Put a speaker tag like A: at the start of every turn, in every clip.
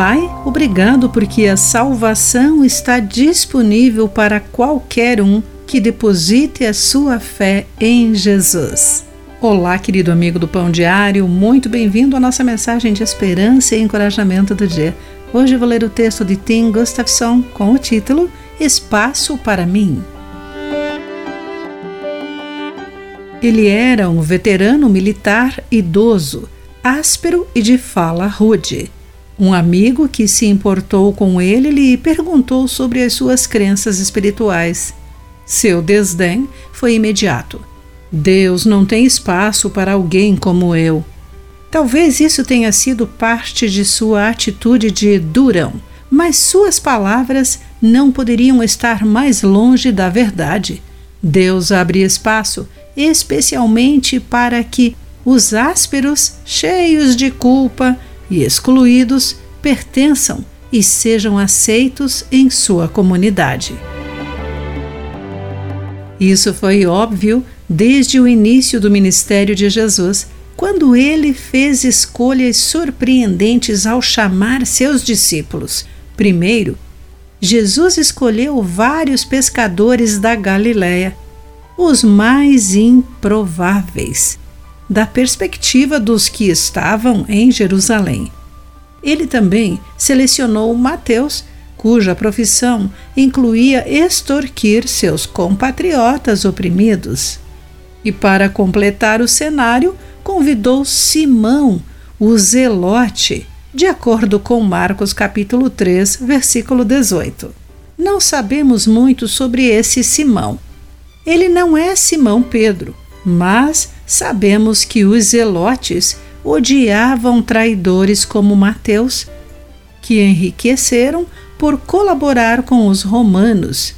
A: Pai, obrigado porque a salvação está disponível para qualquer um que deposite a sua fé em Jesus. Olá, querido amigo do Pão Diário, muito bem-vindo à nossa mensagem de esperança e encorajamento do dia. Hoje vou ler o texto de Tim Gustafson com o título Espaço para mim. Ele era um veterano militar idoso, áspero e de fala rude. Um amigo que se importou com ele lhe perguntou sobre as suas crenças espirituais. Seu desdém foi imediato. Deus não tem espaço para alguém como eu. Talvez isso tenha sido parte de sua atitude de durão, mas suas palavras não poderiam estar mais longe da verdade. Deus abre espaço, especialmente para que os ásperos, cheios de culpa, e excluídos pertençam e sejam aceitos em sua comunidade. Isso foi óbvio desde o início do ministério de Jesus, quando ele fez escolhas surpreendentes ao chamar seus discípulos. Primeiro, Jesus escolheu vários pescadores da Galiléia, os mais improváveis, da perspectiva dos que estavam em Jerusalém. Ele também selecionou Mateus, cuja profissão incluía extorquir seus compatriotas oprimidos. E para completar o cenário, convidou Simão, o Zelote, de acordo com Marcos capítulo 3, versículo 18. Não sabemos muito sobre esse Simão. Ele não é Simão Pedro, mas sabemos que os zelotes odiavam traidores como Mateus, que enriqueceram por colaborar com os romanos.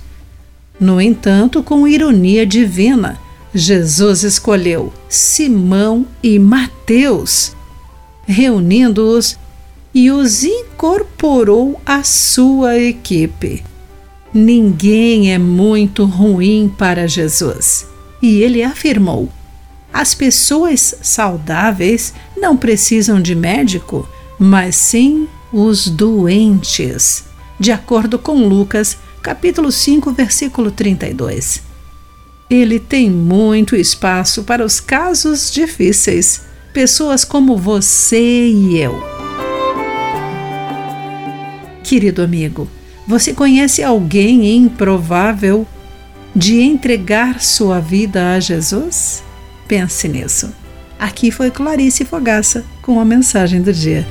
A: No entanto, com ironia divina, Jesus escolheu Simão e Mateus, reunindo-os e os incorporou à sua equipe. Ninguém é muito ruim para Jesus. E ele afirmou: as pessoas saudáveis não precisam de médico, mas sim os doentes, de acordo com Lucas, capítulo 5, versículo 32. Ele tem muito espaço para os casos difíceis, pessoas como você e eu. Querido amigo, você conhece alguém improvável de entregar sua vida a Jesus? Pense nisso. Aqui foi Clarice Fogaça com a mensagem do dia.